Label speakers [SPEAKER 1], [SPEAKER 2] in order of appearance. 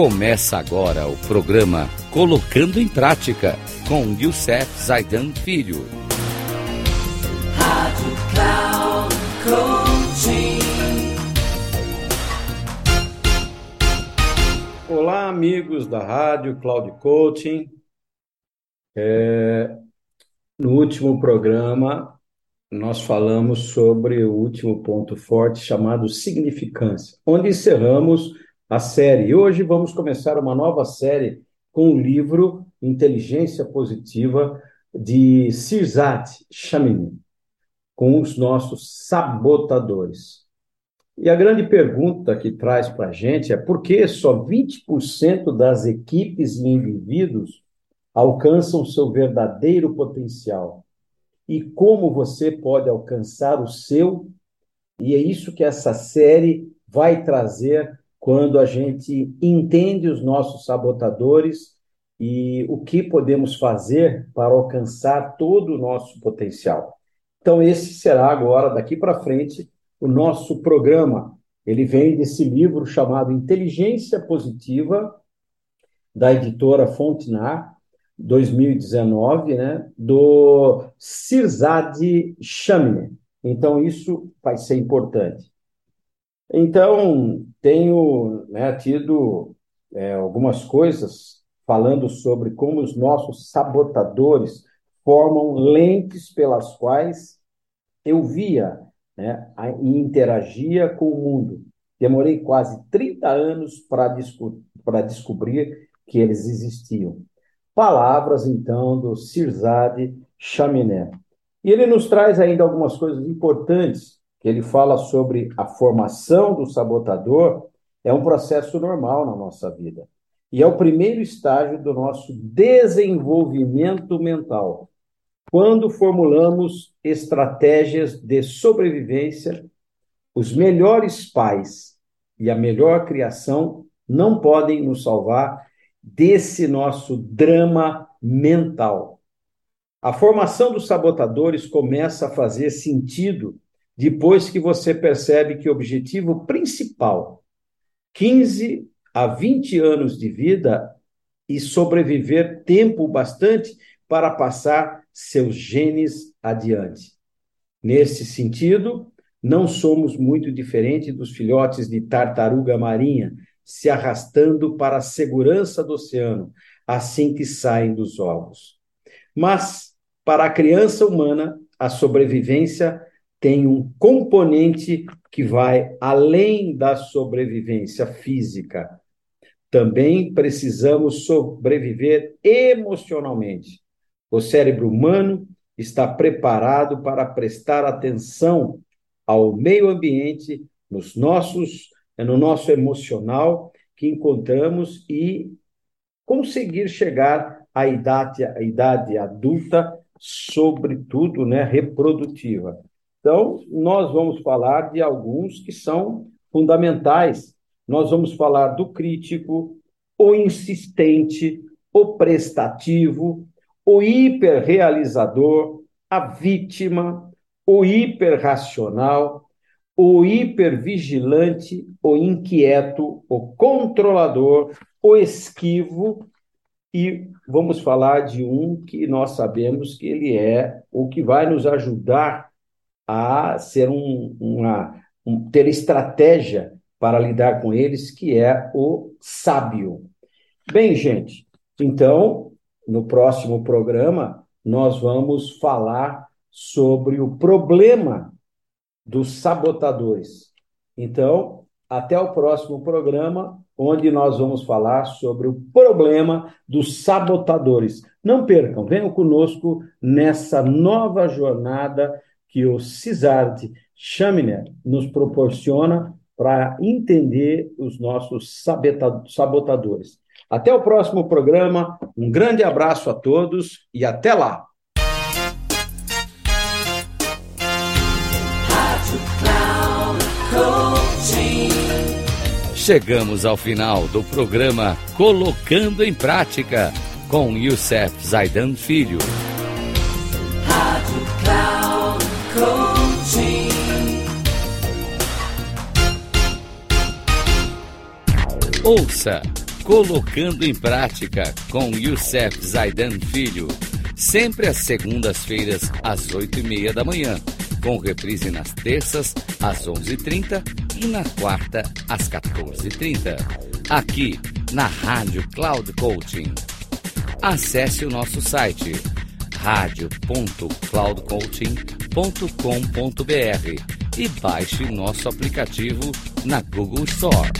[SPEAKER 1] Começa agora o programa Colocando em Prática com Youssef Zaidan Filho. Rádio Cloud
[SPEAKER 2] Coaching. Olá, amigos da Rádio Cloud Coaching. É, no último programa, nós falamos sobre o último ponto forte chamado significância, onde encerramos a série. E hoje vamos começar uma nova série com o livro Inteligência Positiva de Sirzat Chamini, com os nossos sabotadores. E a grande pergunta que traz para a gente é por que só 20% das equipes e indivíduos alcançam seu verdadeiro potencial? E como você pode alcançar o seu? E é isso que essa série vai trazer quando a gente entende os nossos sabotadores e o que podemos fazer para alcançar todo o nosso potencial. Então, esse será agora, daqui para frente, o nosso programa. Ele vem desse livro chamado Inteligência Positiva, da editora Fontenar, 2019, né, do Sirzad Chamine. Então, isso vai ser importante. Então, tenho né, tido é, algumas coisas falando sobre como os nossos sabotadores formam lentes pelas quais eu via né, e interagia com o mundo. Demorei quase 30 anos para desco descobrir que eles existiam. Palavras, então, do Sirzade Chaminé. E ele nos traz ainda algumas coisas importantes que ele fala sobre a formação do sabotador, é um processo normal na nossa vida. E é o primeiro estágio do nosso desenvolvimento mental. Quando formulamos estratégias de sobrevivência, os melhores pais e a melhor criação não podem nos salvar desse nosso drama mental. A formação dos sabotadores começa a fazer sentido depois que você percebe que o objetivo principal, 15 a 20 anos de vida e sobreviver tempo bastante para passar seus genes adiante. Nesse sentido, não somos muito diferentes dos filhotes de tartaruga marinha se arrastando para a segurança do oceano assim que saem dos ovos. Mas, para a criança humana, a sobrevivência tem um componente que vai além da sobrevivência física. Também precisamos sobreviver emocionalmente. O cérebro humano está preparado para prestar atenção ao meio ambiente, nos nossos, no nosso emocional que encontramos e conseguir chegar à idade, à idade adulta, sobretudo, né, reprodutiva. Então, nós vamos falar de alguns que são fundamentais. Nós vamos falar do crítico, o insistente, o prestativo, o hiperrealizador, a vítima, o hiperracional, o hipervigilante, o inquieto, o controlador, o esquivo e vamos falar de um que nós sabemos que ele é o que vai nos ajudar a ser um, uma, um, ter estratégia para lidar com eles, que é o sábio. Bem, gente, então, no próximo programa, nós vamos falar sobre o problema dos sabotadores. Então, até o próximo programa, onde nós vamos falar sobre o problema dos sabotadores. Não percam, venham conosco nessa nova jornada que o CISART Chaminer nos proporciona para entender os nossos sabotadores. Até o próximo programa, um grande abraço a todos e até lá!
[SPEAKER 1] Chegamos ao final do programa Colocando em Prática com Youssef Zaidan Filho. Ouça Colocando em Prática com Youssef Zaidan Filho. Sempre às segundas-feiras, às oito e meia da manhã. Com reprise nas terças, às onze e trinta e na quarta, às 14h30. Aqui, na Rádio Cloud Coaching. Acesse o nosso site radio.cloudcoaching.com.br e baixe nosso aplicativo na Google Store.